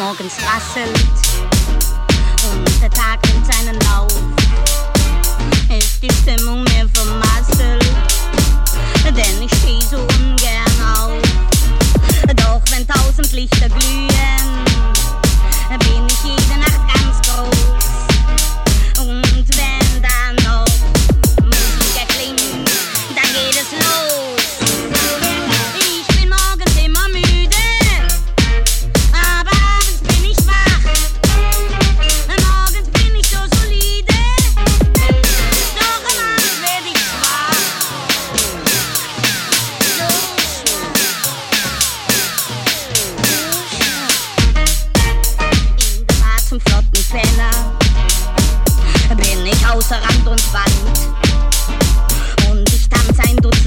morgens rasselt und der Tag nimmt seinen Lauf. Ist die Stimmung mir vermasselt, denn ich stehe so ungern auf. Doch wenn tausend Lichter glühen, außer Rand und Wand. Und ich tanze ein Dutzend